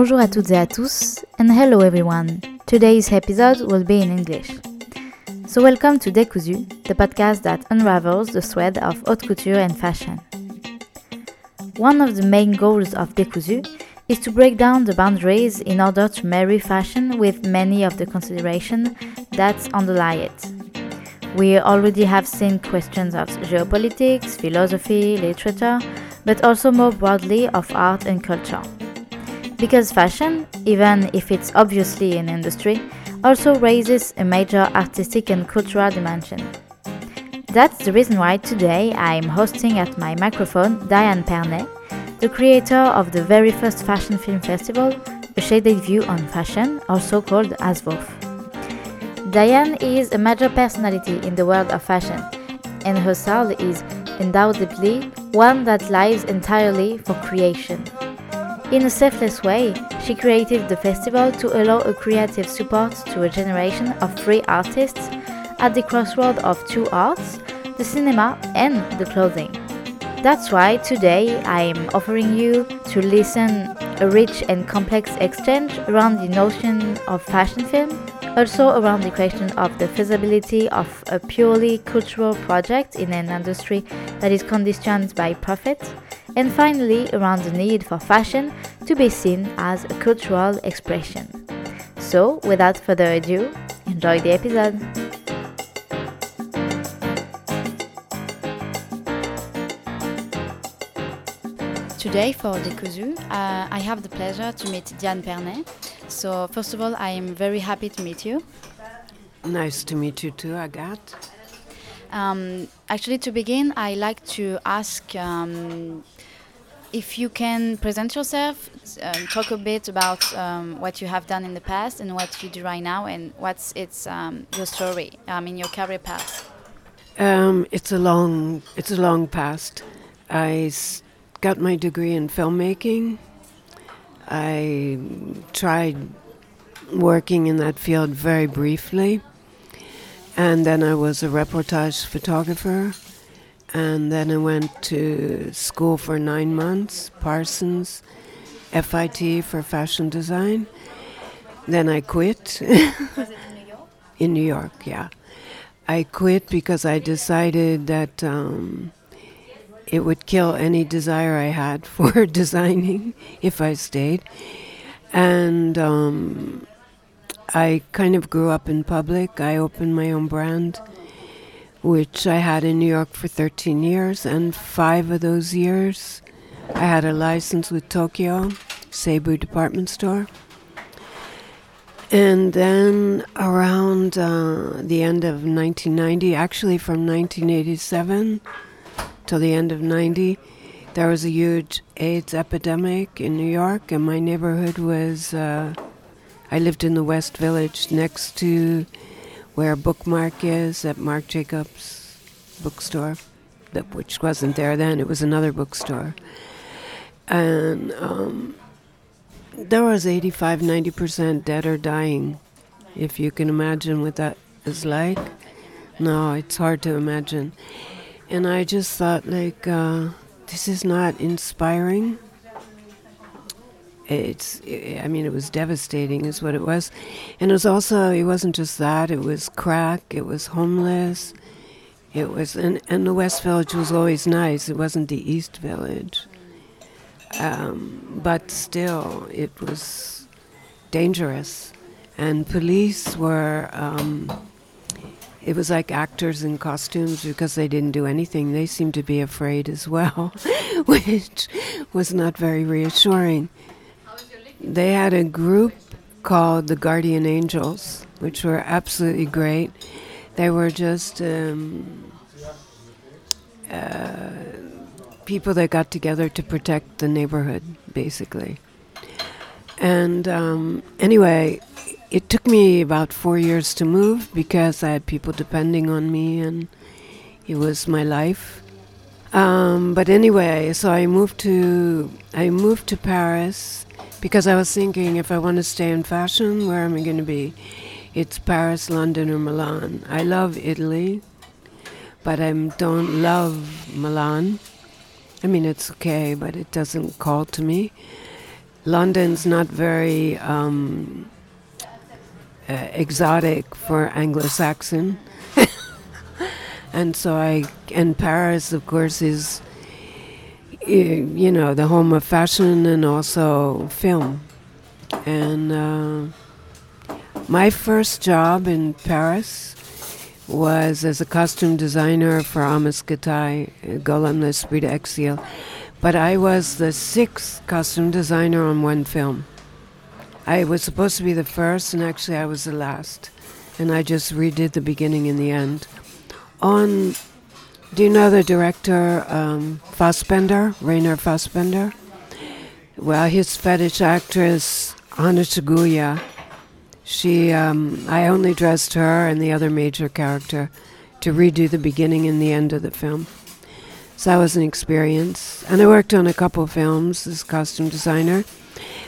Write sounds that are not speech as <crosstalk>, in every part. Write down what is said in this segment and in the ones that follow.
Bonjour à toutes et à tous, and hello everyone. Today's episode will be in English. So, welcome to Décousu, the podcast that unravels the thread of haute couture and fashion. One of the main goals of Décousu is to break down the boundaries in order to marry fashion with many of the considerations that underlie it. We already have seen questions of geopolitics, philosophy, literature, but also more broadly of art and culture. Because fashion, even if it's obviously an industry, also raises a major artistic and cultural dimension. That's the reason why today I'm hosting at my microphone Diane Pernet, the creator of the very first fashion film festival, A Shaded View on Fashion, also called ASVOF. Diane is a major personality in the world of fashion, and her style is undoubtedly one that lives entirely for creation. In a selfless way, she created the festival to allow a creative support to a generation of free artists at the crossroad of two arts, the cinema and the clothing. That's why today I am offering you to listen a rich and complex exchange around the notion of fashion film, also around the question of the feasibility of a purely cultural project in an industry that is conditioned by profit, and finally around the need for fashion to be seen as a cultural expression. So, without further ado, enjoy the episode. Today for Décousu, uh, I have the pleasure to meet Diane Pernet. So, first of all, I am very happy to meet you. Nice to meet you too, Agathe. Um, actually, to begin, I like to ask um, if you can present yourself, um, talk a bit about um, what you have done in the past and what you do right now, and what's its um, your story. I mean, your career path. Um, it's a long, it's a long past. I got my degree in filmmaking. I tried working in that field very briefly, and then I was a reportage photographer. And then I went to school for nine months, Parsons, FIT for fashion design. Then I quit. <laughs> in New York, yeah. I quit because I decided that um, it would kill any desire I had <laughs> for designing if I stayed. And um, I kind of grew up in public. I opened my own brand which I had in New York for 13 years, and five of those years I had a license with Tokyo, Seibu department store. And then around uh, the end of 1990, actually from 1987 till the end of 90, there was a huge AIDS epidemic in New York, and my neighborhood was. Uh, I lived in the West Village next to where Bookmarc is at Marc Jacobs bookstore, that, which wasn't there then, it was another bookstore. And um, there was 85, 90% dead or dying, if you can imagine what that is like. No, it's hard to imagine. And I just thought, like, uh, this is not inspiring it's i mean it was devastating is what it was. And it was also it wasn't just that it was crack it was homeless it was and, and the west village was always nice. It wasn't the east village. Um, but still it was dangerous. And police were um, it was like actors in costumes because they didn't do anything. They seemed to be afraid as well <laughs> which was not very reassuring they had a group called the Guardian Angels, which were absolutely great. They were just um, uh, people that got together to protect the neighborhood, basically. And um, anyway, it took me about four years to move because I had people depending on me, and it was my life. Um, but anyway, so I moved to I moved to Paris because I was thinking if I want to stay in fashion, where am I going to be? It's Paris, London, or Milan. I love Italy, but I don't love Milan. I mean, it's okay, but it doesn't call to me. London's not very um, uh, exotic for Anglo-Saxon, <laughs> and so I and Paris, of course, is you know the home of fashion and also film, and uh, my first job in Paris was as a costume designer for Amos Gitaï, Golem l'Esprit d'Exil. But I was the sixth costume designer on one film. I was supposed to be the first, and actually I was the last. And I just redid the beginning and the end. On, do you know the director um, Fassbinder, Rainer Fassbinder? Well, his fetish actress, Hanna Schygulla, she, um, I only dressed her and the other major character to redo the beginning and the end of the film. So that was an experience. And I worked on a couple films as costume designer.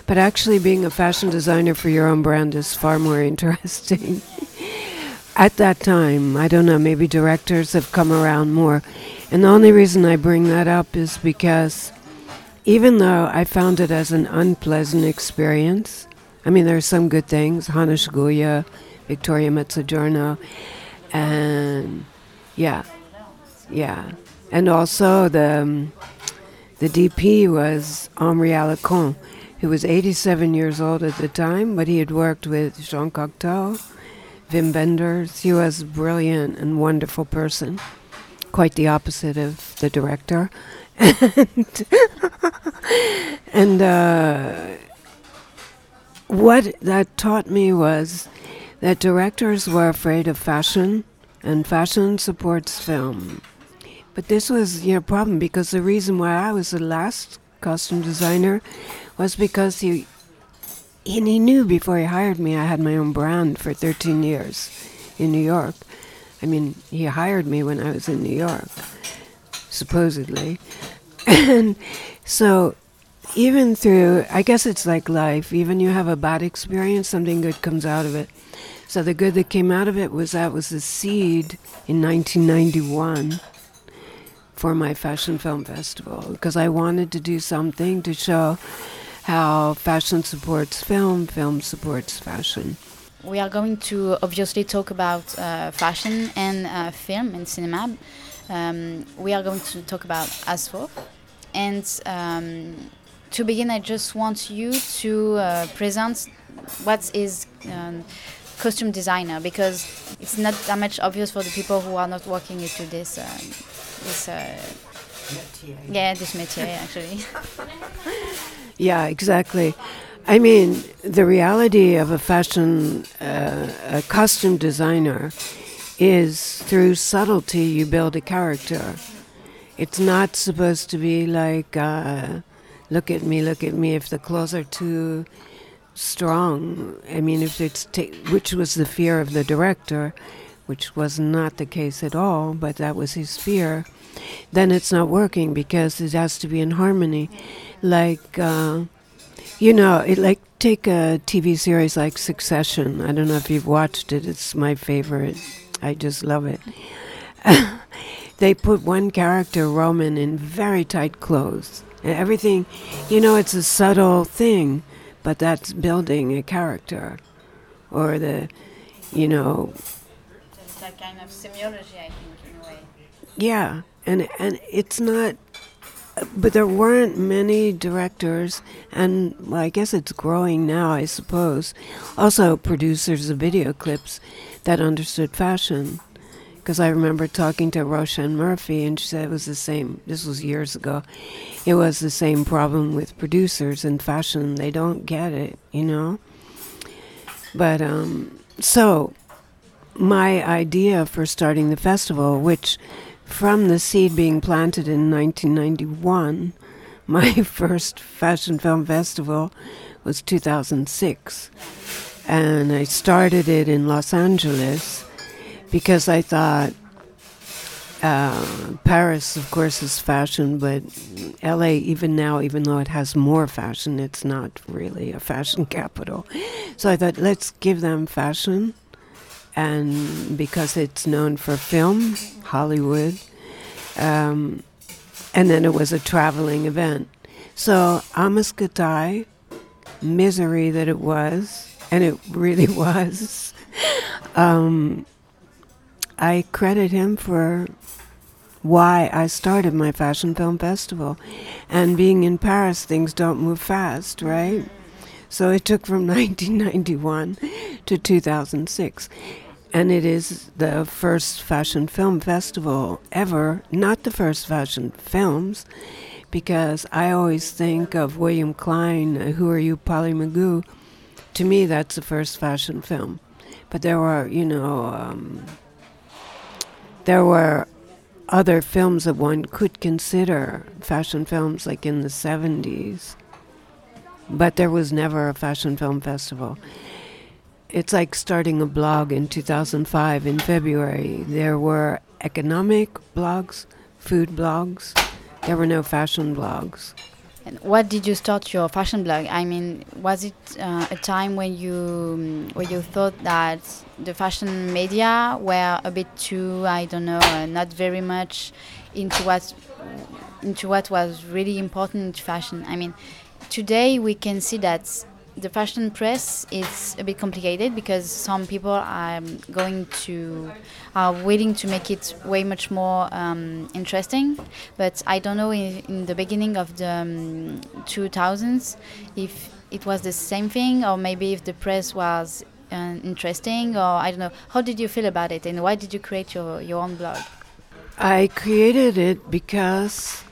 But actually, being a fashion designer for your own brand is far more <laughs> interesting. At that time, I don't know, maybe directors have come around more. And the only reason I bring that up is because even though I found it as an unpleasant experience, I mean, there are some good things. Hanna Schygulla, Victoria Mezzogiorno, and yeah, yeah. And also the um, the DP was Henri Alekan, who was 87 years old at the time, but he had worked with Jean Cocteau, Wim Wenders. He was a brilliant and wonderful person, quite the opposite of the director. and, <laughs> and uh, what that taught me was that directors were afraid of fashion, and fashion supports film. But this was your know, problem because the reason why I was the last costume designer was because he and he knew before he hired me I had my own brand for 13 years in New York. I mean, he hired me when I was in New York, supposedly. <laughs> And so even through, I guess it's like life, even you have a bad experience, something good comes out of it. So the good that came out of it was that was the seed in 1991 for my Fashion Film Festival because I wanted to do something to show how fashion supports film, film supports fashion. We are going to obviously talk about uh, fashion and uh, film and cinema. Um, we are going to talk about ASVOF and um, to begin, I just want you to uh, present what is um, costume designer because it's not that much obvious for the people who are not working into this uh, this uh, yeah this métier actually. <laughs> yeah, exactly. I mean, the reality of a fashion, uh, a costume designer, is through subtlety you build a character. It's not supposed to be like uh, look at me, look at me. If the clothes are too strong, I mean, if it's ta- which was the fear of the director, which was not the case at all, but that was his fear, then it's not working because it has to be in harmony. Like, uh, you know, it like take a TV series like Succession. I don't know if you've watched it. It's my favorite. I just love it. <laughs> they put one character, Roman, in very tight clothes everything, you know, it's a subtle thing, but that's building a character, or the, you know. Kind of semiology, I think, in a way. Yeah, and and it's not, but there weren't many directors, and well, I guess it's growing now, I suppose. Also, producers of video clips that understood fashion because I remember talking to Roisin Murphy, and she said it was the same. This was years ago. It was the same problem with producers in fashion. They don't get it, you know. But um, so, my idea for starting the festival, which from the seed being planted in 1991, <laughs> my first fashion film festival was 2006, and I started it in Los Angeles because I thought uh, Paris, of course, is fashion, but LA, even now, even though it has more fashion, it's not really a fashion <laughs> capital. So I thought, let's give them fashion. And because it's known for film, Hollywood, um, and then it was a traveling event. So Amos Gitaï misery that it was, and it really <laughs> was, um, I credit him for why I started my fashion film festival. And being in Paris, things don't move fast, right? So it took from <laughs> 1991 to 2006. And it is the first fashion film festival ever, not the first fashion films, because I always think of William Klein, Who Are You, Polly Maggoo. To me, that's the first fashion film. But there were, you know, um, there were other films that one could consider fashion films, like in the 70s. But there was never a fashion film festival. It's like starting a blog in 2005 in February. There were economic blogs, food blogs, there were no fashion blogs. And what did you start your fashion blog? I mean, was it uh, a time when you um, when you thought that the fashion media were a bit too, I don't know, uh, not very much into what into what was really important fashion? I mean, today we can see that the fashion press is a bit complicated because some people are going to are willing to make it way much more um, interesting. But I don't know in, in the beginning of the um, 2000s if it was the same thing or maybe if the press was uh, interesting or I don't know. How did you feel about it and why did you create your, your own blog? I created it because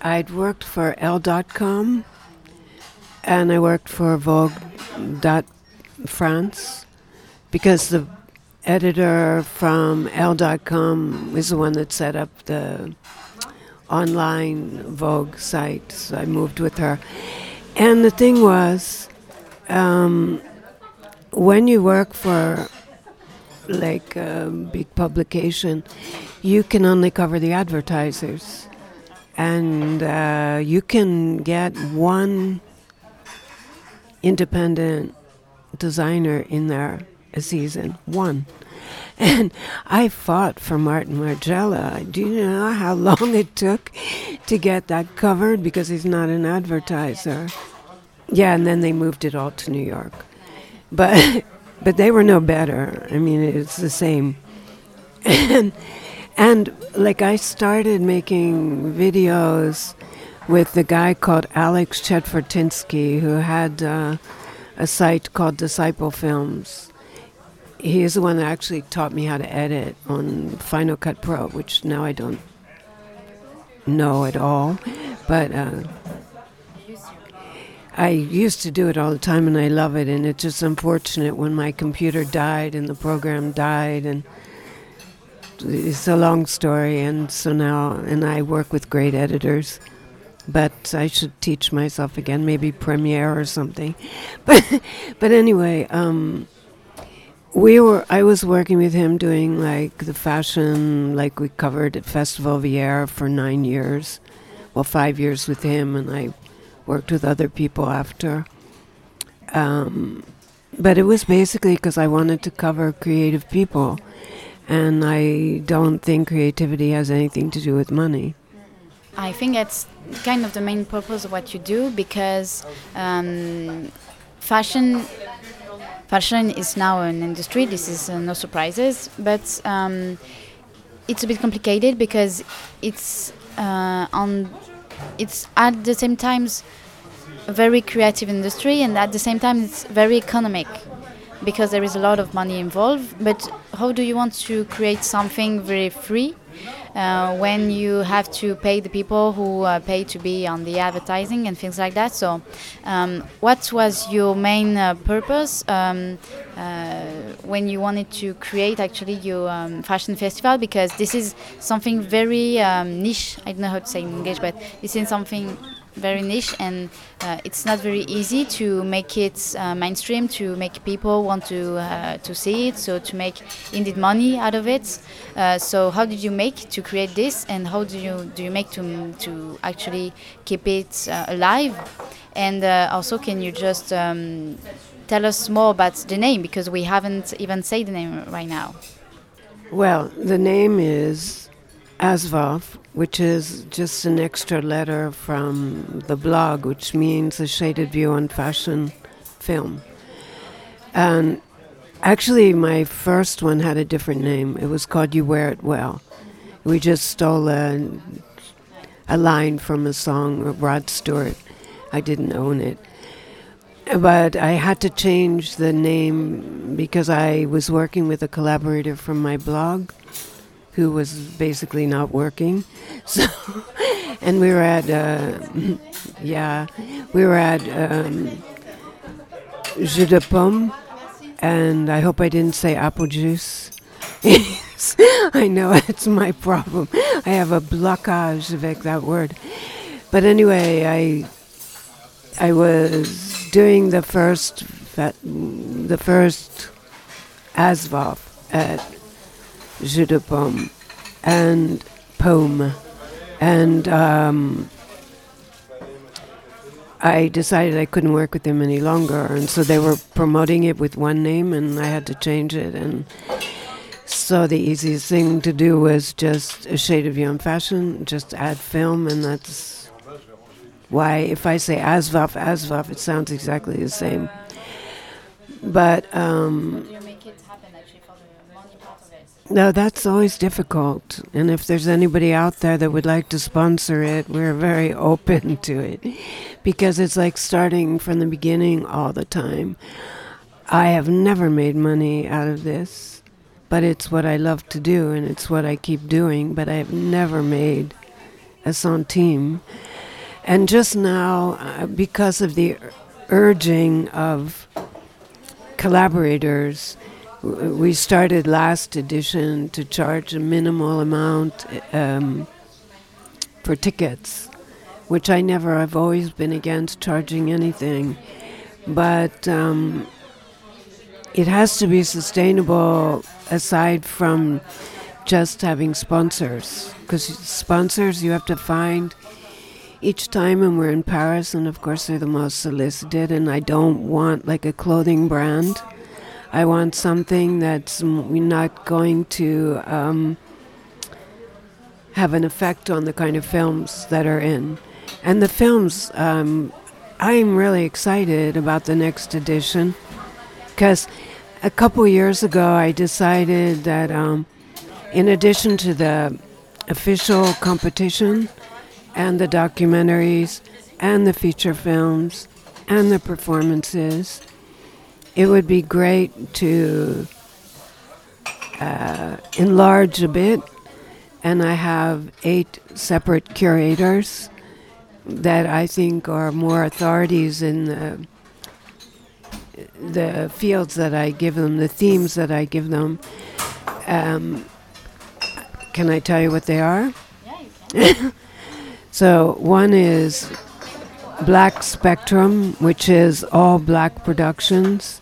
I'd worked for Elle.com and I worked for Vogue dot France because the editor from Elle.com is the one that set up the online Vogue site. So I moved with her. And the thing was, um, when you work for like a big publication, you can only cover the advertisers. And uh, you can get one independent designer in there a season one. And I fought for Martin Margiela. Do you know how long it took to get that covered because he's not an advertiser? Yeah, and then they moved it all to New York. But <laughs> but they were no better. I mean, it's the same. <laughs> And and like I started making videos with the guy called Alex Chetvertinsky, who had uh, a site called Disciple Films. He is the one that actually taught me how to edit on Final Cut Pro, which now I don't know at all. But uh, I used to do it all the time, and I love it. And it's just unfortunate when my computer died and the program died, and it's a long story. And so now, and I work with great editors but I should teach myself again, maybe Premiere or something. <laughs> But but anyway, um, we were. I was working with him doing like the fashion, like we covered at Festival d'Hyères for nine years, well, five years with him, and I worked with other people after. Um, but it was basically because I wanted to cover creative people, and I don't think creativity has anything to do with money. I think that's kind of the main purpose of what you do because um, fashion fashion is now an industry. This is uh, no surprises, but um, it's a bit complicated because it's uh, on it's at the same time a very creative industry and at the same time it's very economic because there is a lot of money involved. But how do you want to create something very free? Uh, when you have to pay the people who uh, pay to be on the advertising and things like that. So, um, what was your main uh, purpose um, uh, when you wanted to create actually your um, fashion festival? Because this is something very um, niche. I don't know how to say in English, but this is something very niche and uh, it's not very easy to make it uh, mainstream to make people want to uh, to see it so to make indeed money out of it. Uh, so how did you make to create this and how do you do you make to to actually keep it uh, alive? And uh, also can you just um, tell us more about the name because we haven't even said the name right now. Well the name is ASVOF, which is just an extra letter from the blog, which means a shaded view on fashion film. And actually, my first one had a different name. It was called You Wear It Well. We just stole a, a line from a song of Rod Stewart. I didn't own it. But I had to change the name because I was working with a collaborator from my blog who was basically not working. <laughs> So, and we were at, uh, <laughs> yeah, we were at um, Jus de Pomme, and I hope I didn't say apple juice. <laughs> I know it's my problem. I have a blocage with that word. But anyway, I I was doing the first the first ASVOF at Jus de Pomme and Pomme, and um, I decided I couldn't work with them any longer, and so they were promoting it with one name, and I had to change it, and so the easiest thing to do was just a shade of young fashion, just add film, and that's why if I say ASVOF, ASVOF, it sounds exactly the same. But um, no, that's always difficult. And if there's anybody out there that would like to sponsor it, we're very <laughs> open to it because it's like starting from the beginning all the time. I have never made money out of this, but it's what I love to do and it's what I keep doing, but I have never made a centime. And just now, uh, because of the urging of collaborators, we started last edition to charge a minimal amount um, for tickets, which I never, I've always been against charging anything. But um, it has to be sustainable aside from just having sponsors. Because sponsors you have to find each time, and we're in Paris, and of course they're the most solicited, and I don't want like a clothing brand I want something that's not going to um, have an effect on the kind of films that are in. And the films, um, I'm really excited about the next edition because a couple years ago I decided that um, in addition to the official competition and the documentaries and the feature films and the performances, it would be great to uh, enlarge a bit, and I have eight separate curators that I think are more authorities in the the fields that I give them, the themes that I give them. Um, can I tell you what they are? Yeah, you <laughs> can. so one is Black Spectrum, which is all black productions.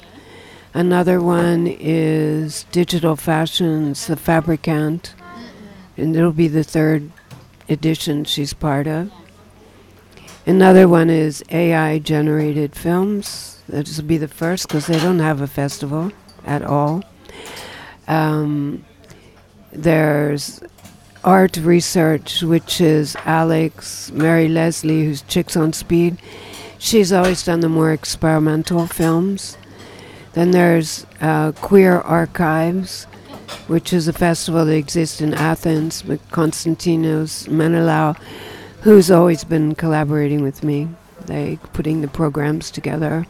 Another one is Digital Fashions, the Fabricant, and it'll be the third edition she's part of. Another one is AI generated films. This will be the first because they don't have a festival at all. Um, there's art research, which is Alex, Murray-Leslie, who's Chicks on Speed. She's always done the more experimental films. Then there's uh, Queer Archives, which is a festival that exists in Athens with Konstantinos Menelaou, who's always been collaborating with me, like putting the programs together.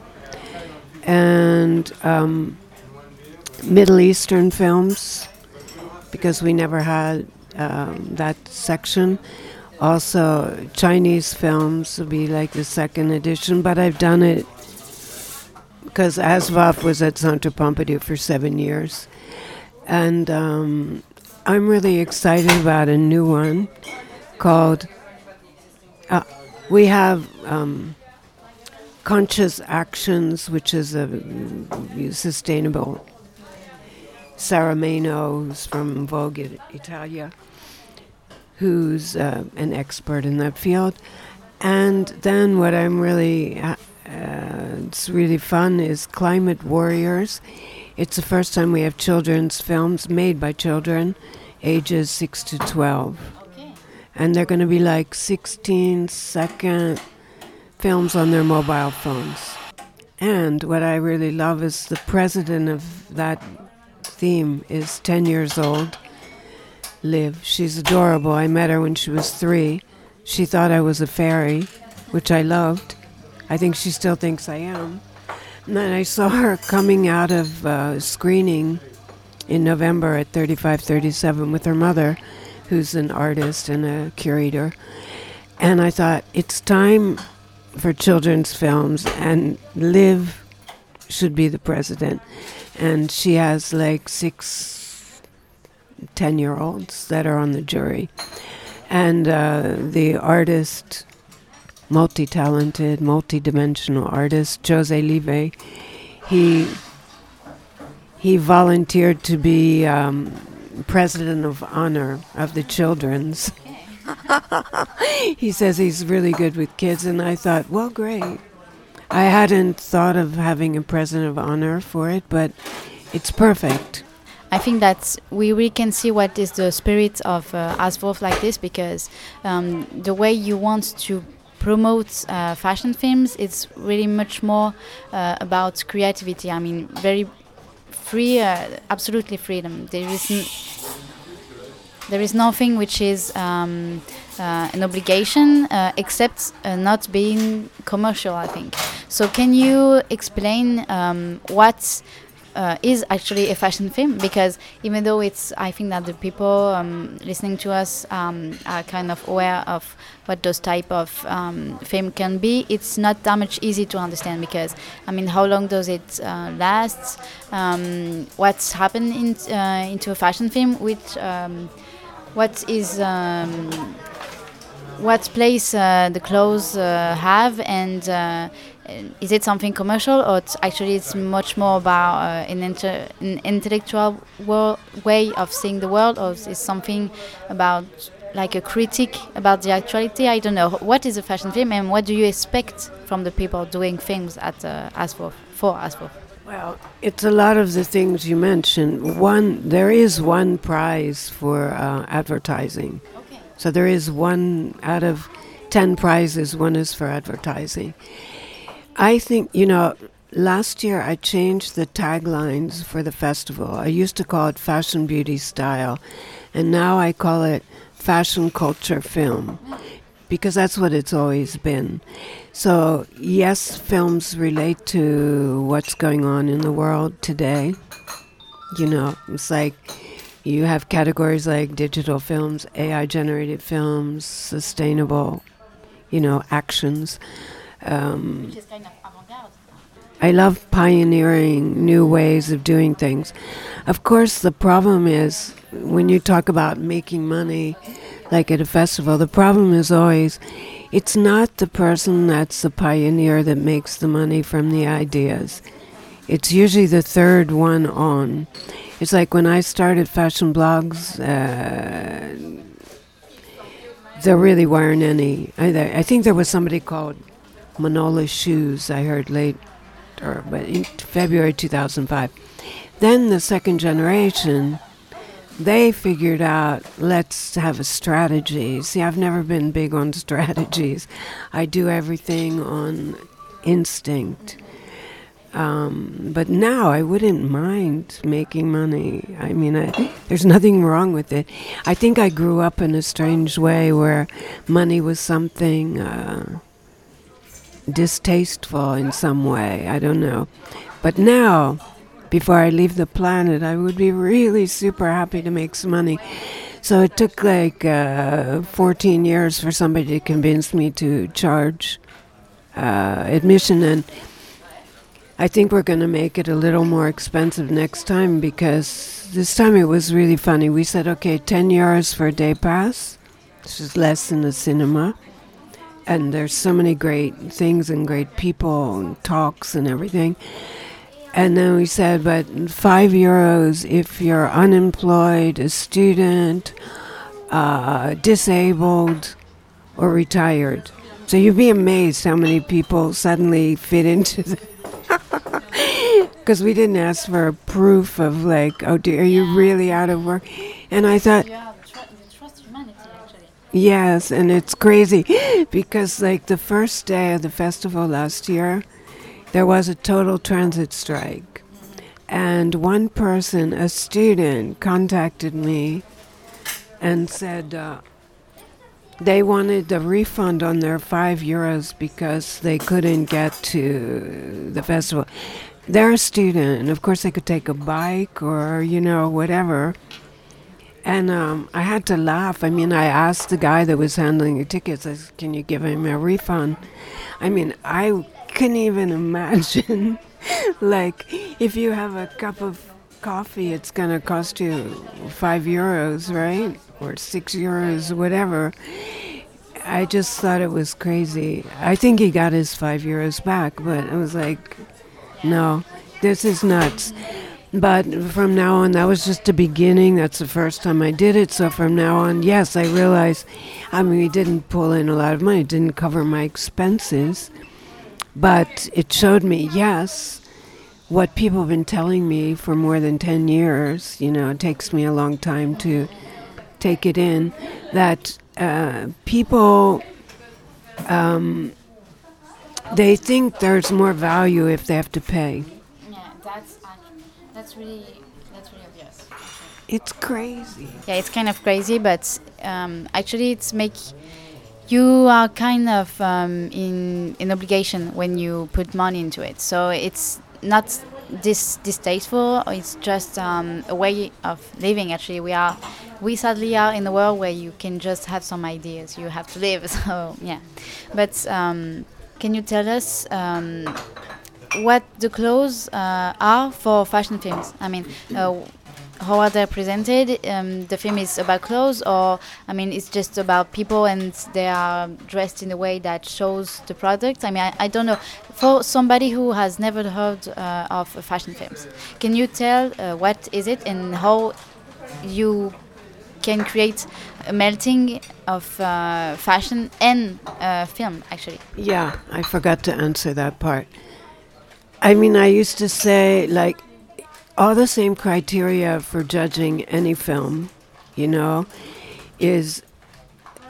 And um, Middle Eastern films, because we never had um, that section. Also, Chinese films will be like the second edition, but I've done it because ASVOF was at Centre Pompidou for seven years. And um, I'm really excited about a new one called, uh, we have um, Conscious Actions, which is a sustainable. Sarah from Vogue Italia, who's uh, an expert in that field. And then what I'm really ha- uh, it's really fun is Climate Warriors. It's the first time we have children's films made by children ages 6 to 12. And they're going to be like 16 second films on their mobile phones. And what I really love is the president of that theme is 10 years old, Liv. She's adorable. I met her when she was three. She thought I was a fairy, which I loved. I think she still thinks I am. And then I saw her coming out of uh, screening in November at 3537 with her mother, who's an artist and a curator. And I thought, it's time for children's films, and Liv should be the president. And she has like six 10 year olds that are on the jury. And uh, the artist, multi talented, multi dimensional artist, José Lévy, he, he volunteered to be um, president of honor of the children's. <laughs> he says he's really good with kids, and I thought, well, great. I hadn't thought of having a president of honor for it, but it's perfect. I think that we really can see what is the spirit of uh, ASVOF like this because um, the way you want to promote uh, fashion films, it's really much more uh, about creativity. I mean, very free, uh, absolutely freedom. There is there is nothing which is um, uh, an obligation uh, except uh, not being commercial, I think. So, can you explain um, what uh, is actually a fashion film? Because even though it's, I think that the people um, listening to us um, are kind of aware of what those type of um, film can be, it's not that much easy to understand because, I mean, how long does it uh, last? Um, what's happened in, uh, into a fashion film? Which what is um, what place uh, the clothes uh, have and uh, is it something commercial or it's actually it's much more about uh, an, inter an intellectual way of seeing the world or is it something about like a critique about the actuality i don't know what is a fashion film and what do you expect from the people doing things at uh, for ASVOF well, it's a lot of the things you mentioned. One, there is one prize for uh, advertising. Okay. So there is one out of 10 prizes, one is for advertising. I think, you know, last year I changed the taglines for the festival. I used to call it Fashion Beauty Style, and now I call it Fashion Culture Film because that's what it's always been. So, yes, films relate to what's going on in the world today. You know, it's like you have categories like digital films, AI generated films, sustainable, you know, actions. Um, I love pioneering new ways of doing things. Of course, the problem is when you talk about making money, like at a festival, the problem is always it's not the person that's the pioneer that makes the money from the ideas. It's usually the third one on. It's like when I started fashion blogs, uh, there really weren't any. I, I think there was somebody called Manolo Shoes, I heard late, or in February 2005. Then the second generation they figured out let's have a strategy. See, I've never been big on <laughs> strategies. I do everything on instinct. Um, but now I wouldn't mind making money. I mean, I, there's nothing wrong with it. I think I grew up in a strange way where money was something uh, distasteful in some way. I don't know. But now, before I leave the planet, I would be really super happy to make some money. So it took like uh, 14 years for somebody to convince me to charge uh, admission, and I think we're going to make it a little more expensive next time because this time it was really funny. We said, okay, 10 euros for a day pass, which is less than a cinema. And there's so many great things and great people and talks and everything. And then we said, but five euros if you're unemployed, a student, uh, disabled, or retired. So you'd be amazed how many people suddenly fit into that. <laughs> because we didn't ask for proof of like, oh, dear, are you really out of work? And I thought, You have tr- you trust humanity, actually. Yes, and it's crazy <gasps> because like the first day of the festival last year, there was a total transit strike, and one person, a student, contacted me and said. Uh, they wanted a refund on their five euros because they couldn't get to the festival. They're a student, and of course they could take a bike or you know whatever. And um, I had to laugh. I mean, I asked the guy that was handling the tickets, I said, "Can you give him a refund?" I mean, I couldn't even <laughs> imagine, like, if you have a cup of coffee, it's gonna cost you five euros, right, or six euros, whatever. I just thought it was crazy. I think he got his five euros back, but I was like, no, this is nuts. But from now on, that was just a beginning. That's the first time I did it. So from now on, yes, I realized, I mean, we didn't pull in a lot of money, it didn't cover my expenses. But it showed me, yes, what people have been telling me for more than 10 years. You know, it takes me a long time to take it in that uh, people um, they think there's more value if they have to pay. Yeah, that's that's really that's really obvious. It's crazy. Yeah, it's kind of crazy, but um, actually, it's make you are kind of um, in in obligation when you put money into it. So it's not dis distasteful. It's just um, a way of living. Actually, we are we sadly are in a world where you can just have some ideas. You have to live. <laughs> So yeah, but um, can you tell us? What the clothes uh, are for fashion films? I mean, uh, how are they presented? Um, the film is about clothes, or I mean, it's just about people and they are dressed in a way that shows the product. I mean, I, I don't know. For somebody who has never heard uh, of fashion films, can you tell uh, what is it and how you can create a melting of uh, fashion and uh, film? Actually, Yeah, I forgot to answer that part. I mean, I used to say, like, all the same criteria for judging any film, you know, is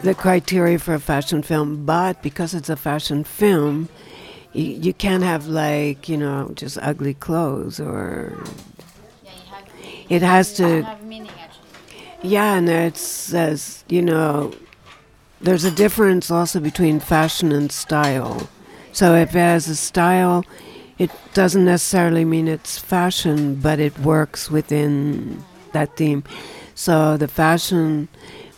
the criteria for a fashion film, but because it's a fashion film, you, you can't have, like, you know, just ugly clothes or. It has to. meaning. Yeah, and it says, you know, there's a difference also between fashion and style. So if it has a style, it doesn't necessarily mean it's fashion, but it works within that theme. So the fashion,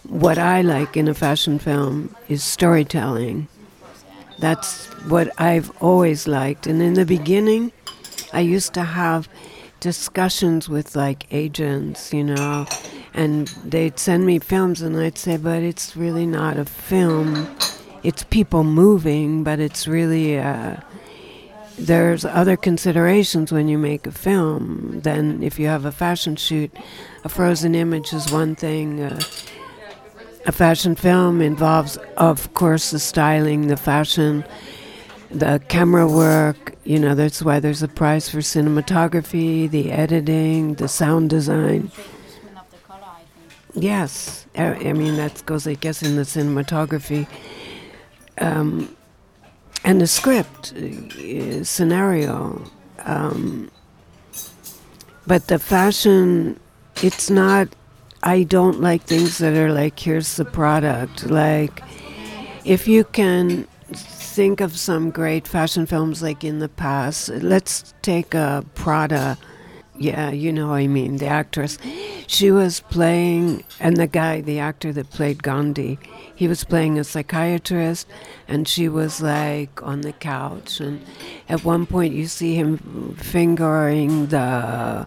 what I like in a fashion film is storytelling. That's what I've always liked. And in the beginning, I used to have discussions with like agents, you know, and they'd send me films and I'd say, but it's really not a film. It's people moving, but it's really, uh, there's other considerations when you make a film than if you have a fashion shoot. A frozen image is one thing. Uh, a fashion film involves, of course, the styling, the fashion, the camera work. You know, that's why there's a prize for cinematography, the editing, the sound design. Yes, I, I mean that goes, I guess, in the cinematography, um, and the script uh, scenario. Um, but the fashion, it's not. I don't like things that are like, here's the product. Like, if you can think of some great fashion films like in the past, let's take a Prada. Yeah, you know I mean, the actress. She was playing, and the guy, the actor that played Gandhi, he was playing a psychiatrist, and she was like on the couch. And at one point, you see him fingering the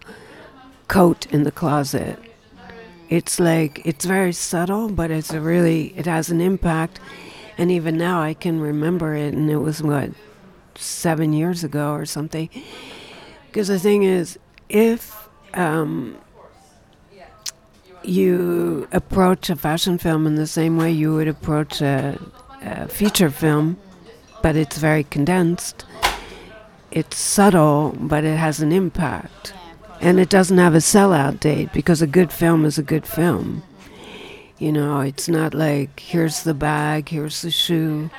coat in the closet. It's like, it's very subtle, but it's a really, it has an impact. And even now, I can remember it, and it was what, seven years ago or something. Because the thing is, if um, you approach a fashion film in the same way you would approach a, a feature film, but it's very condensed, it's subtle, but it has an impact. And it doesn't have a sellout date because a good film is a good film. You know, it's not like here's the bag, here's the shoe.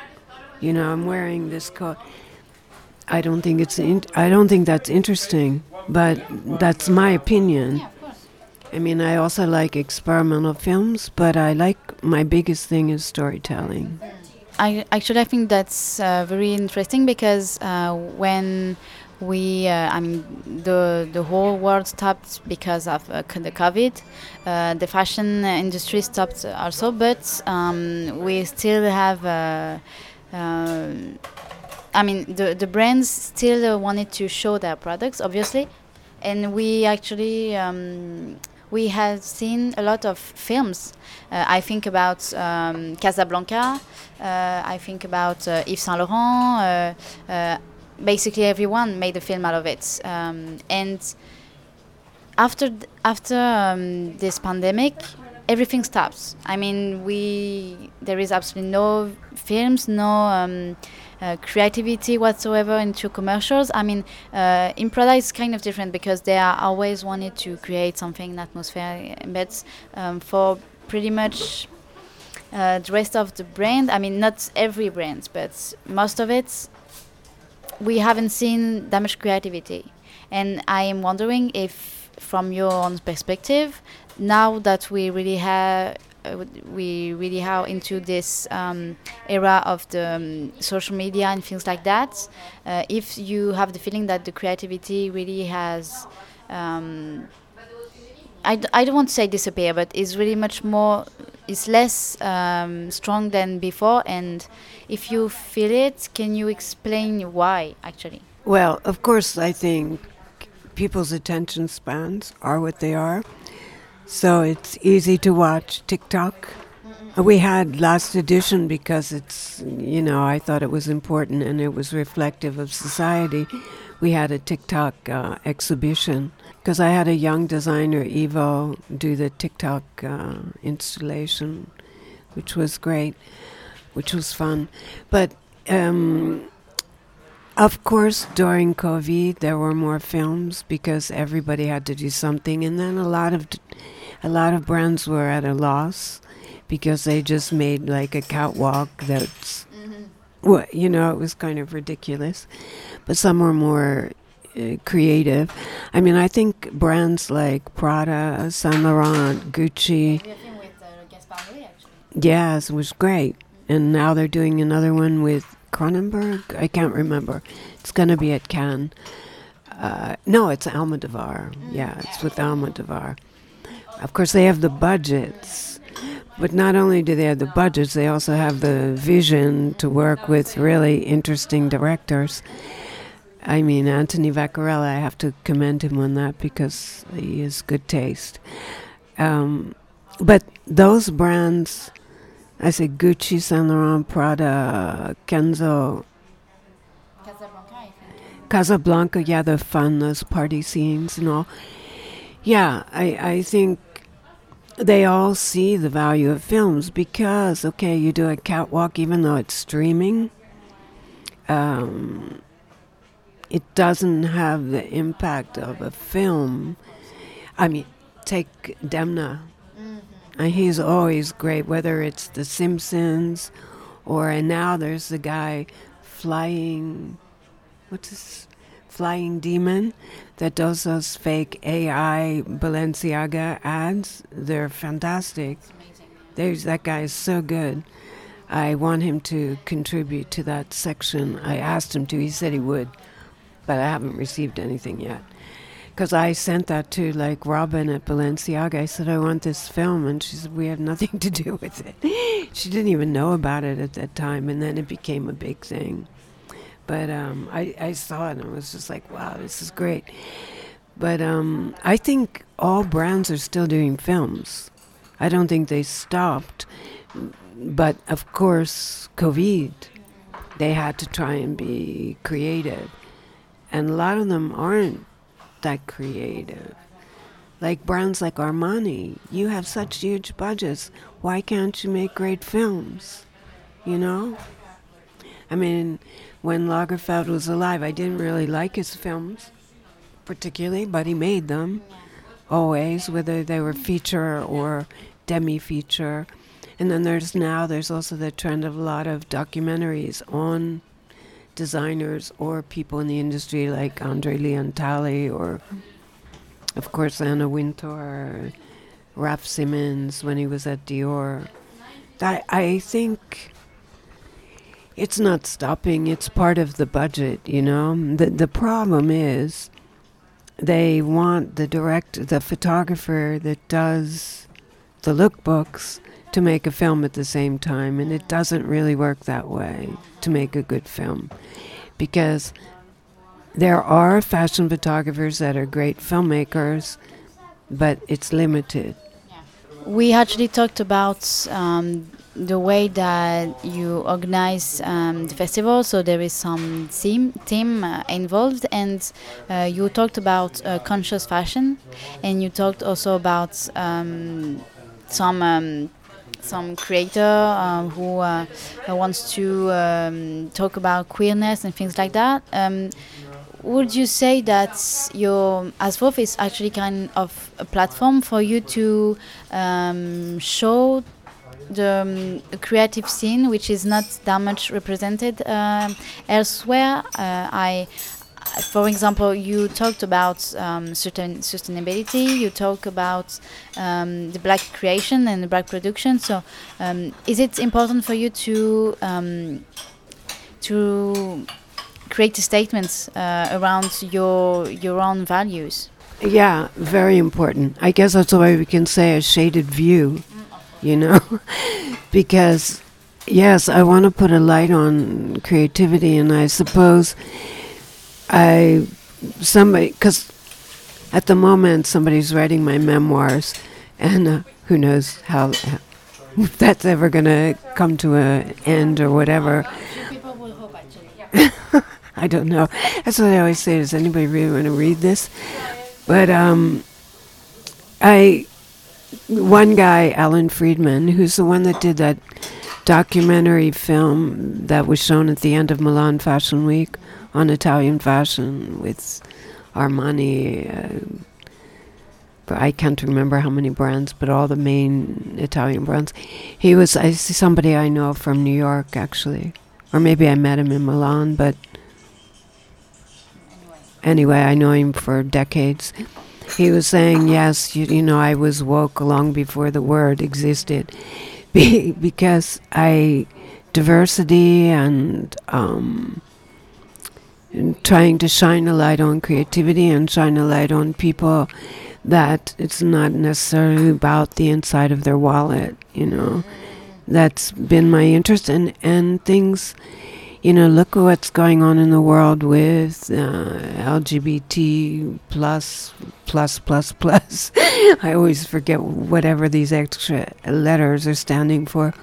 You know, I'm wearing this coat. I don't think it's in, I don't think that's interesting, but that's my opinion. I mean, I also like experimental films, but I like my biggest thing is storytelling. I actually I think that's uh, very interesting because uh, when we uh, I mean the the whole world stopped because of uh, the COVID. Uh, the fashion industry stopped also, but um, we still have. Uh, I mean, the the brands still wanted to show their products, obviously, and we actually. Um, we have seen a lot of films. Uh, I think about um, Casablanca. Uh, I think about uh, Yves Saint Laurent basically everyone made a film out of it. Um, and after th- after um, this pandemic, everything stops. I mean, we there is absolutely no films, no um, uh, creativity whatsoever into commercials. I mean, uh, in Prada is kind of different because they are always wanted to create something, an atmosphere, but um, for pretty much. Uh, the rest of the brand, I mean, not every brand, but most of it, we haven't seen that much creativity. And I am wondering if, from your own perspective, now that we really have we really are into this um, era of the um, social media and things like that. Uh, if you have the feeling that the creativity really has, um, I d- I don't want to say disappear, but it's really much more, it's less um, strong than before, and if you feel it, can you explain why actually? Well, of course, I think people's attention spans are what they are. So it's easy to watch TikTok. We had last edition because it's, you know, I thought it was important and it was reflective of society. We had a TikTok uh, exhibition because I had a young designer, Evo, do the TikTok uh, installation, which was great which was fun. But um, of course, during COVID, there were more films because everybody had to do something, and then a lot of a lot of brands were at a loss because they just made like a catwalk that's mm-hmm. well, you know, it was kind of ridiculous. But some were more uh, creative. I mean, I think brands like Prada, Saint Laurent, Gucci. With, uh, yes, it was great and now they're doing another one with Cronenberg. I can't remember. It's going to be at Cannes. Uh, no, it's Almodovar. Yeah, it's with Almodovar. Of course, they have the budgets, but not only do they have the budgets, they also have the vision to work with really interesting directors. I mean, Anthony Vaccarello, I have to commend him on that because he has good taste. Um, but those brands I say Gucci, Saint Laurent, Prada, Kenzo. Casablanca, I think. Casablanca, yeah, the fun, those party scenes and all. Yeah, I, I think they all see the value of films because, okay, you do a catwalk even though it's streaming. Um, it doesn't have the impact of a film. I mean, take Demna and he's always great, whether it's The Simpsons or, and now there's the guy flying, what's this? Flying Demon that does those fake AI Balenciaga ads. They're fantastic. There's that guy is so good. I want him to contribute to that section. I asked him to. He said he would, but I haven't received anything yet because I sent that to like Robin at Balenciaga. I said I want this film, and she said we have nothing to do with it. <laughs> she didn't even know about it at that time, and then it became a big thing. But um, I, I saw it and I was just like, wow, this is great. But um, I think all brands are still doing films. I don't think they stopped. But of course, COVID, they had to try and be creative. And a lot of them aren't that creative. Like brands like Armani, you have such huge budgets. Why can't you make great films? You know? I mean, when Lagerfeld was alive, I didn't really like his films particularly, but he made them always, whether they were feature or demi feature. And then there's now there's also the trend of a lot of documentaries on designers or people in the industry like Andre Leon Talley or of course Anna Wintour, Raf Simons when he was at Dior. I I think it's not stopping, it's part of the budget, you know. The the problem is they want the direct the photographer that does the lookbooks to make a film at the same time and it doesn't really work that way to make a good film because there are fashion photographers that are great filmmakers but it's limited we actually talked about um, the way that you organize um, the festival. So there is some team team uh, involved, and uh, you talked about uh, conscious fashion, and you talked also about um, some. Um, some creator uh, who uh, wants to um, talk about queerness and things like that. Um, would you say that your ASVOF is actually kind of a platform for you to um, show the um, creative scene, which is not that much represented uh, elsewhere. Uh, I, for example, you talked about um, certain sustainability. You talk about um, the black creation and the black production. So, um, is it important for you to um, to create statements uh, around your your own values? Yeah, very important. I guess that's way we can say a shaded view you know? <laughs> because, yes, I want to put a light on creativity, and I suppose I, somebody, because at the moment somebody's writing my memoirs, and uh, who knows how, <laughs> that's ever going to come to an end or whatever. <laughs> I don't know. That's what I always say. Does anybody really want to read this? But um, I one guy, Alan Friedman, who's the one that did that documentary film that was shown at the end of Milan Fashion Week on Italian fashion with Armani. Uh, I can't remember how many brands, but all the main Italian brands. He was I see somebody I know from New York actually, or maybe I met him in Milan. But anyway, I know him for decades he was saying, yes, you, you know, I was woke long before the word existed, Be- because I diversity and um, and trying to shine a light on creativity and shine a light on people that it's not necessarily about the inside of their wallet, you know. That's been my interest and and things you know, look at what's going on in the world with uh, LGBT plus, plus, plus, plus. <laughs> I always forget whatever these extra letters are standing for.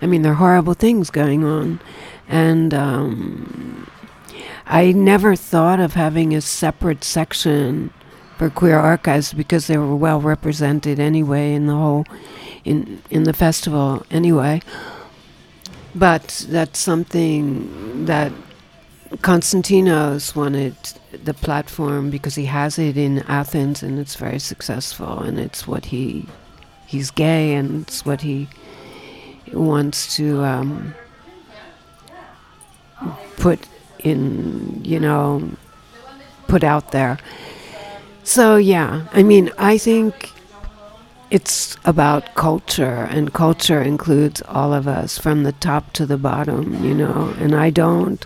I mean, there are horrible things going on. And um, I never thought of having a separate section for queer archives because they were well represented anyway in the whole in in the festival anyway. But that's something that Konstantinos wanted the platform because he has it in Athens and it's very successful and it's what he he's gay and it's what he wants to um, put in you know put out there. So yeah, I mean I think it's about culture, and culture includes all of us from the top to the bottom, you know. And I don't,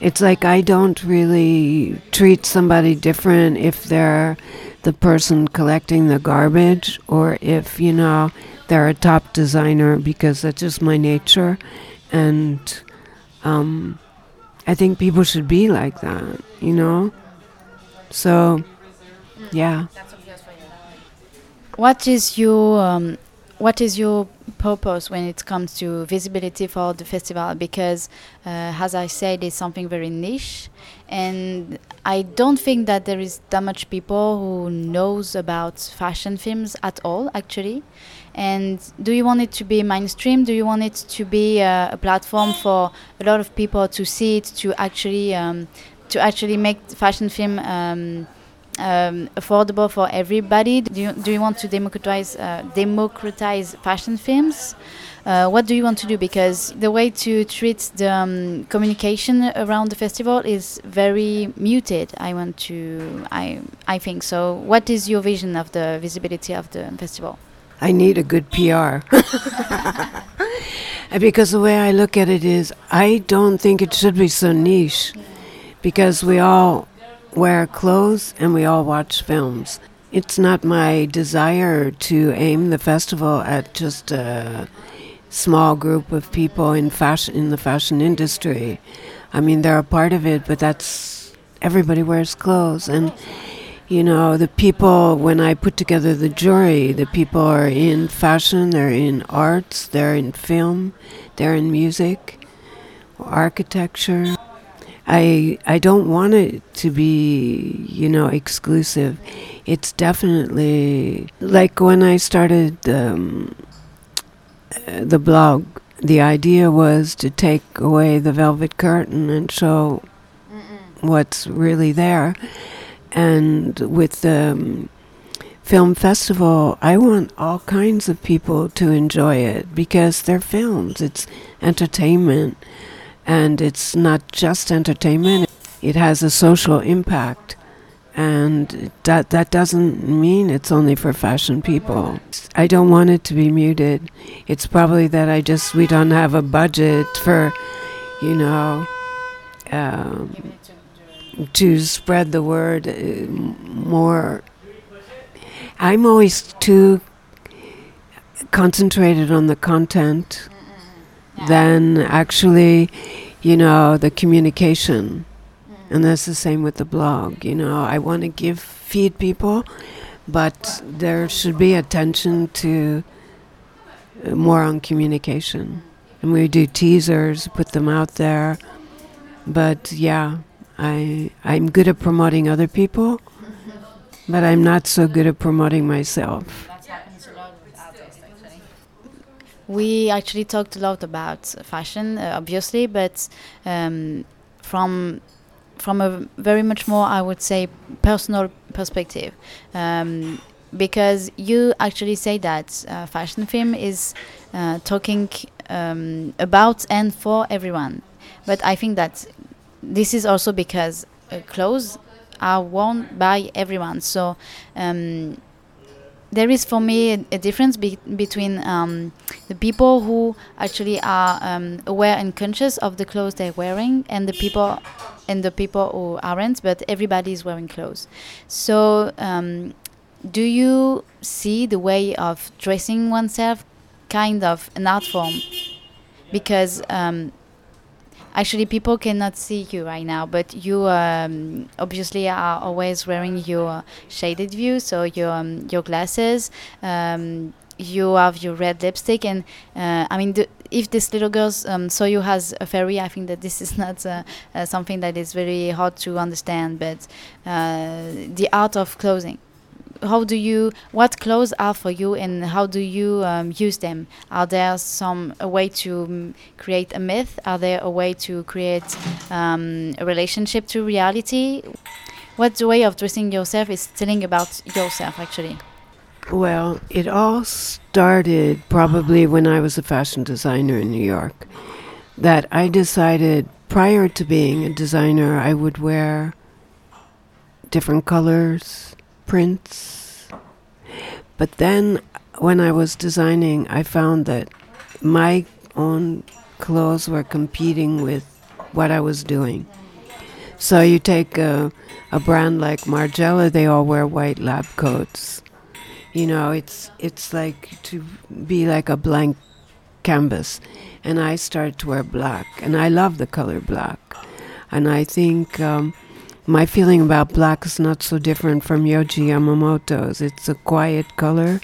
it's like I don't really treat somebody different if they're the person collecting the garbage or if, you know, they're a top designer because that's just my nature. And um, I think people should be like that, you know? So, yeah. What is your um, what is your purpose when it comes to visibility for the festival? Because, uh, as I said, it's something very niche, and I don't think that there is that much people who knows about fashion films at all, actually. And do you want it to be mainstream? Do you want it to be uh, a platform for a lot of people to see it, to actually um, to actually make fashion film? Um, um, affordable for everybody? Do you, do you want to democratize uh, democratize fashion films? Uh, what do you want to do? Because the way to treat the um, communication around the festival is very muted. I want to, I, I think so. What is your vision of the visibility of the festival? I need a good PR. <laughs> because the way I look at it is, I don't think it should be so niche, because we all wear clothes and we all watch films. It's not my desire to aim the festival at just a small group of people in fashion in the fashion industry. I mean, they're a part of it, but that's everybody wears clothes and you know, the people, when I put together the jury, the people are in fashion, they're in arts, they're in film, they're in music, architecture. I I don't want it to be you know exclusive. It's definitely like when I started um, the blog. The idea was to take away the velvet curtain and show Mm-mm. what's really there. And with the um, film festival, I want all kinds of people to enjoy it because they're films. It's entertainment and it's not just entertainment, it has a social impact. And that, that doesn't mean it's only for fashion people. I don't want it to be muted. It's probably that I just, we don't have a budget for, you know, um, to spread the word uh, more. I'm always too concentrated on the content than actually, you know, the communication. Mm. And that's the same with the blog. You know, I want to give, feed people, but there should be attention to uh, more on communication. And we do teasers, put them out there. But yeah, I I'm good at promoting other people, but I'm not so good at promoting myself. We actually talked a lot about fashion, uh, obviously, but um, from from a very much more, I would say, personal perspective. Um, because you actually say that uh, fashion film is uh, talking um, about and for everyone. But I think that this is also because uh, clothes are worn by everyone. So um, there is for me a, a difference be between um, the people who actually are um, aware and conscious of the clothes they're wearing and the people and the people who aren't but everybody is wearing clothes so um, do you see the way of dressing oneself kind of an art form because um, actually people cannot see you right now but you um, obviously are always wearing your shaded view so your um, your glasses um, you have your red lipstick and uh, i mean if this little girl um, saw you as a fairy i think that this is <laughs> not uh, uh, something that is very hard to understand but uh, the art of clothing how do you what clothes are for you and how do you um, use them? Are there some a way to um, create a myth? Are there a way to create um, a relationship to reality? What the way of dressing yourself is telling about yourself actually? Well it all started probably when i was a fashion designer in new york that i decided prior to being a designer i would wear different colors prints. But then when I was designing, I found that my own clothes were competing with what I was doing. So you take a, a brand like Margiela, they all wear white lab coats. You know, it's it's like to be like a blank canvas. And I started to wear black, and I love the color black. And I think um, my feeling about black is not so different from Yohji Yamamoto's. It's a quiet color.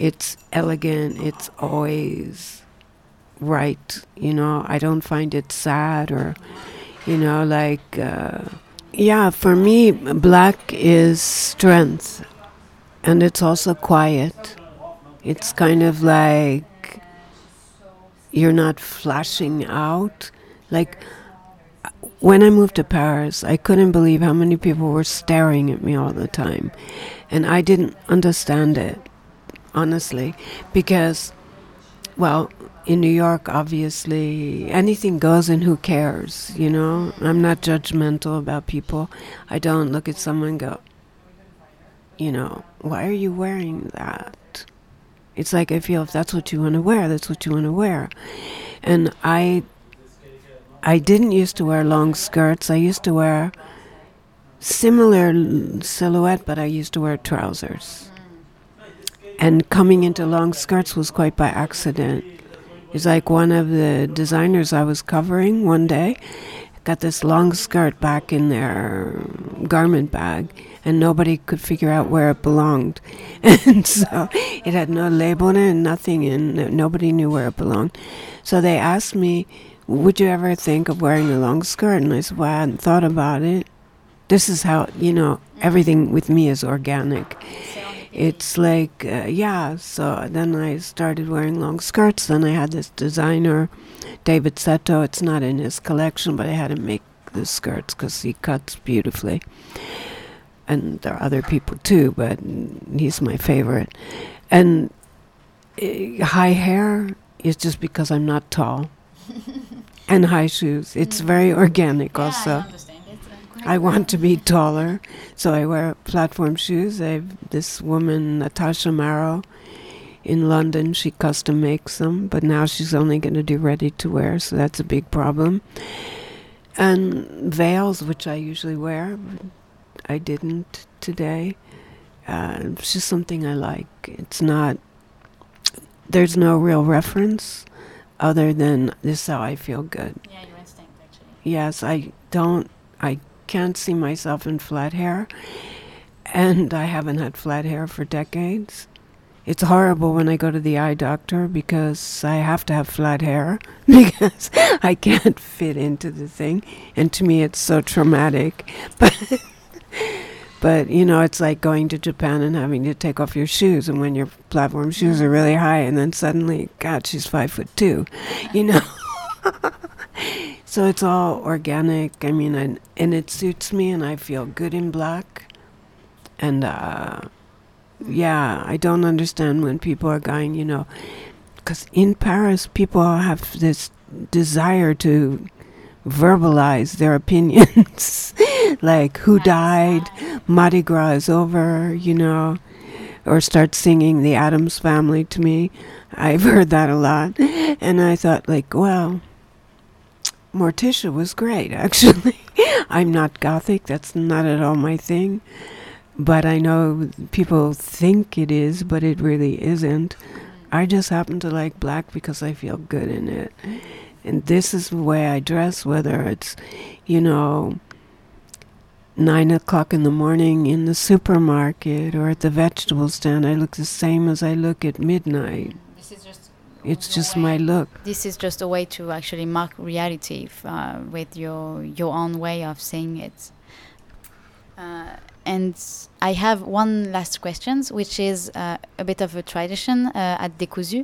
it's elegant. It's always right. You know, I don't find it sad or, you know, like, uh, yeah, for me, black is strength and it's also quiet. It's kind of like you're not flashing out. Like, when I moved to Paris, I couldn't believe how many people were staring at me all the time. And I didn't understand it, honestly, because, well, in New York, obviously, anything goes and who cares, you know? I'm not judgmental about people. I don't look at someone and go, you know, why are you wearing that? It's like I feel if that's what you want to wear, that's what you want to wear. And I I didn't used to wear long skirts. I used to wear similar silhouette, but I used to wear trousers. And coming into long skirts was quite by accident. It's like one of the designers I was covering one day got this long skirt back in their garment bag, and nobody could figure out where it belonged. <laughs> And so it had no label on it and nothing, and nobody knew where it belonged. So they asked me, Would you ever think of wearing a long skirt? And I said, Well, I hadn't thought about it. This is how, you know, everything with me is organic. It's like uh, yeah so then i started wearing long skirts. Then i had this designer david seto. It's not in his collection but i had him make the skirts because he cuts beautifully. And there are other people too but he's my favorite. And uh, high hair is just because i'm not tall <laughs> and high shoes it's very organic Yeah, also quite I want to be taller, so I wear platform shoes. I have this woman, Natacha Marro, in London. She custom makes them, but now she's only going to do ready to wear, so that's a big problem. And veils, which I usually wear, I didn't today. Uh, it's just something I like. It's not. There's no real reference, other than this is how I feel good. Yeah, your instinct actually. Yes, I don't. I can't see myself in flat hair, and I haven't had flat hair for decades. It's horrible when I go to the eye doctor because I have to have flat hair <laughs> because I can't fit into the thing, and to me it's so traumatic. <laughs> But but you know, it's like going to Japan and having to take off your shoes, and when your platform shoes are really high, and then suddenly, God, she's five foot two, you know. <laughs> So it's all organic. I mean, and, and it suits me, and I feel good in black. And uh, yeah, I don't understand when people are going, you know, because in Paris, people have this desire to verbalize their opinions, <laughs> like who died, Mardi Gras is over, you know, or start singing the Addams Family to me. I've <laughs> heard that a lot, and I thought, like, well. Morticia was great, <laughs> actually. I'm not gothic, that's not at all my thing. But I know people think it is, but it really isn't. I just happen to like black because I feel good in it. And this is the way I dress, whether it's, you know, nine o'clock in the morning in the supermarket or at the vegetable stand. I look the same as I look at midnight. This is just. It's just way- my look. This is just a way to actually mark reality uh, with your your own way of seeing it. Uh, and I have one last question, which is uh, a bit of a tradition uh, at Décousu.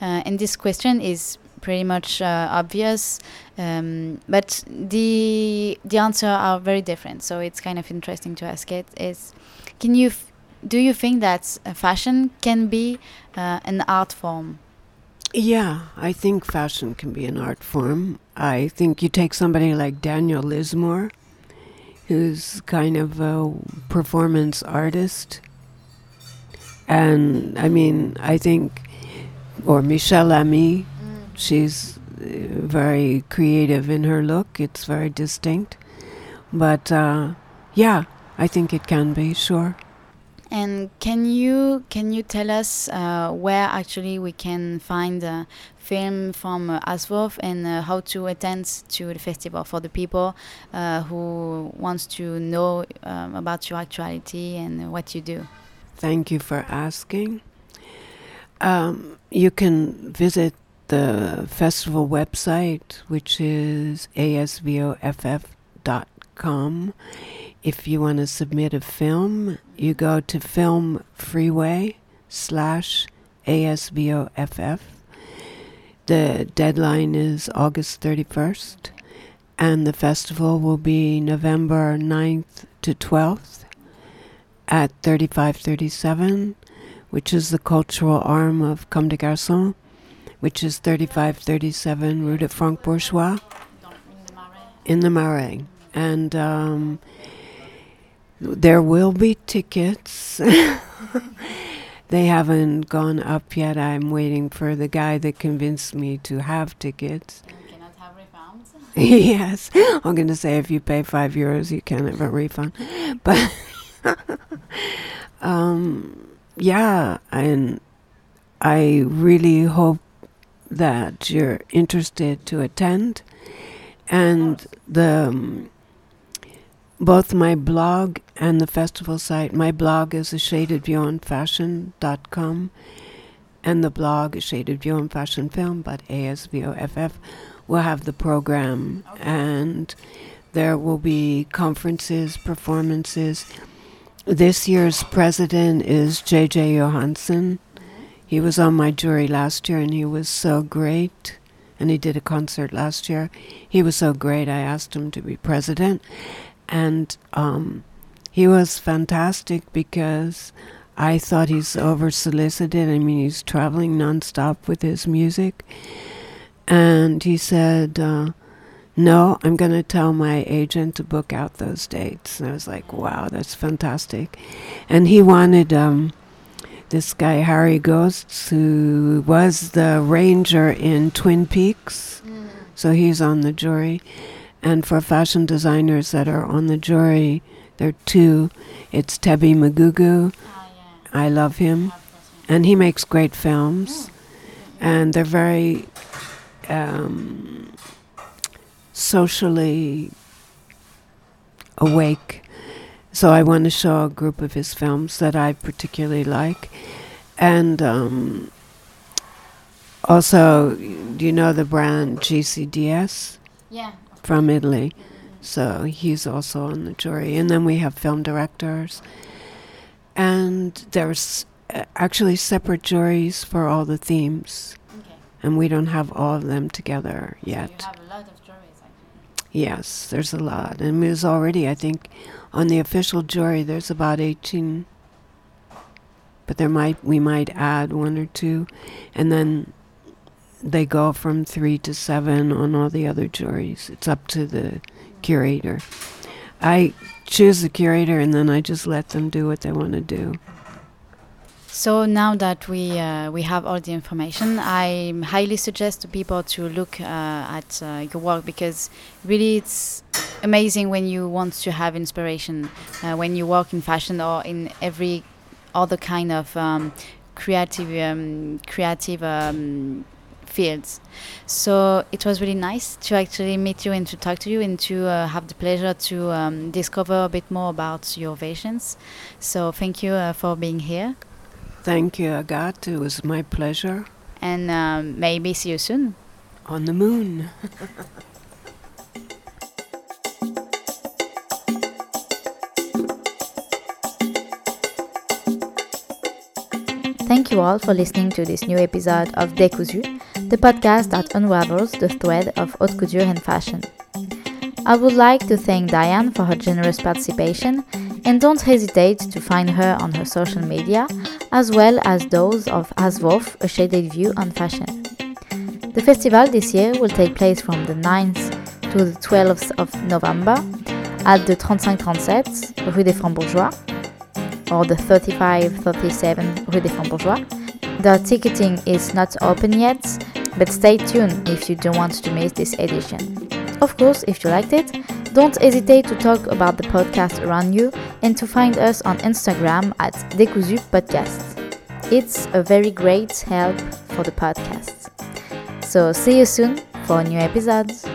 Uh, and this question is pretty much uh, obvious, um, but the the answer are very different. So it's kind of interesting to ask it. Is can you do you think that uh, fashion can be uh, an art form? Yeah, I think fashion can be an art form. I think you take somebody like Daniel Lismore, who's kind of a performance artist. And I mean, I think, or Michèle Lamy, she's uh, very creative in her look. It's very distinct. But uh, yeah, I think it can be, sure. And can you can you tell us uh, where actually we can find a film from uh, ASVOFF and uh, how to attend to the festival for the people uh, who wants to know um, about your actuality and what you do? Thank you for asking. Um, you can visit the festival website, which is asvoff.com. If you want to submit a film, you go to Film Freeway slash ASVOFF. The deadline is August 31st, and the festival will be November 9th to 12th at 3537, which is the cultural arm of Comme des Garçons, which is 3537 Rue de Francs-Bourgeois in the Marais. And um, there will be tickets. <laughs> they haven't gone up yet. I'm waiting for the guy that convinced me to have tickets. <laughs> yes, I'm going to say if you pay five euros, you can have a refund. <laughs> But um, yeah, and I really hope that you're interested to attend. And the um, both my blog and the festival site. My blog is a shaded view fashion.com, and the blog is shaded view on fashion film, but ASVOFF will have the program, and there will be conferences, performances. This year's president is Jay-Jay Johanson. He was on my jury last year, and he was so great. And he did a concert last year. He was so great, I asked him to be president and um, he was fantastic because I thought he's over solicited. I mean, he's traveling nonstop with his music. And he said, uh, No, I'm going to tell my agent to book out those dates. And I was like, Wow, that's fantastic. And he wanted um, this guy, Harry Goaz, who was the ranger in Twin Peaks. Mm. So he's on the jury. And for fashion designers that are on the jury, there are two. It's Thebe Magugu. Oh, yeah. I love him. And he makes great films. And they're very um, socially awake. So I want to show a group of his films that I particularly like. And um, also, do you know the brand GCDS? Yeah from Italy. So he's also on the jury. And then we have film directors. And there's uh, actually separate juries for all the themes. Okay. And we don't have all of them together yet. So you have a lot of juries, actually. Yes, there's a lot. And there's already, I think, on the official jury, there's about 18. But there might we might add one or two. And then they go from three to seven on all the other juries. It's up to the curator. I choose the curator and then I just let them do what they want to do. So now that we uh, we have all the information, I highly suggest to people to look uh, at uh, your work because really it's amazing when you want to have inspiration uh, when you work in fashion or in every other kind of um, creative um, creative. Um, fields. So it was really nice to actually meet you and to talk to you and to uh, have the pleasure to um, discover a bit more about your visions. So thank you uh, for being here. Thank you, Agathe. It was my pleasure. And um, maybe see you soon. On the moon. <laughs> Thank you all for listening to this new episode of Décousu, the podcast that unravels the thread of haute couture and fashion. I would like to thank Diane for her generous participation and don't hesitate to find her on her social media as well as those of ASVOF, a shaded view on fashion. The festival this year will take place from the 9th to the 12th of November at the 3537 Rue des Francs-Bourgeois or the 3537 Rue des Francs-Bourgeois. The ticketing is not open yet, but stay tuned if you don't want to miss this edition. Of course, if you liked it, don't hesitate to talk about the podcast around you and to find us on Instagram at Décousu Podcast. It's a very great help for the podcast. So see you soon for new episodes.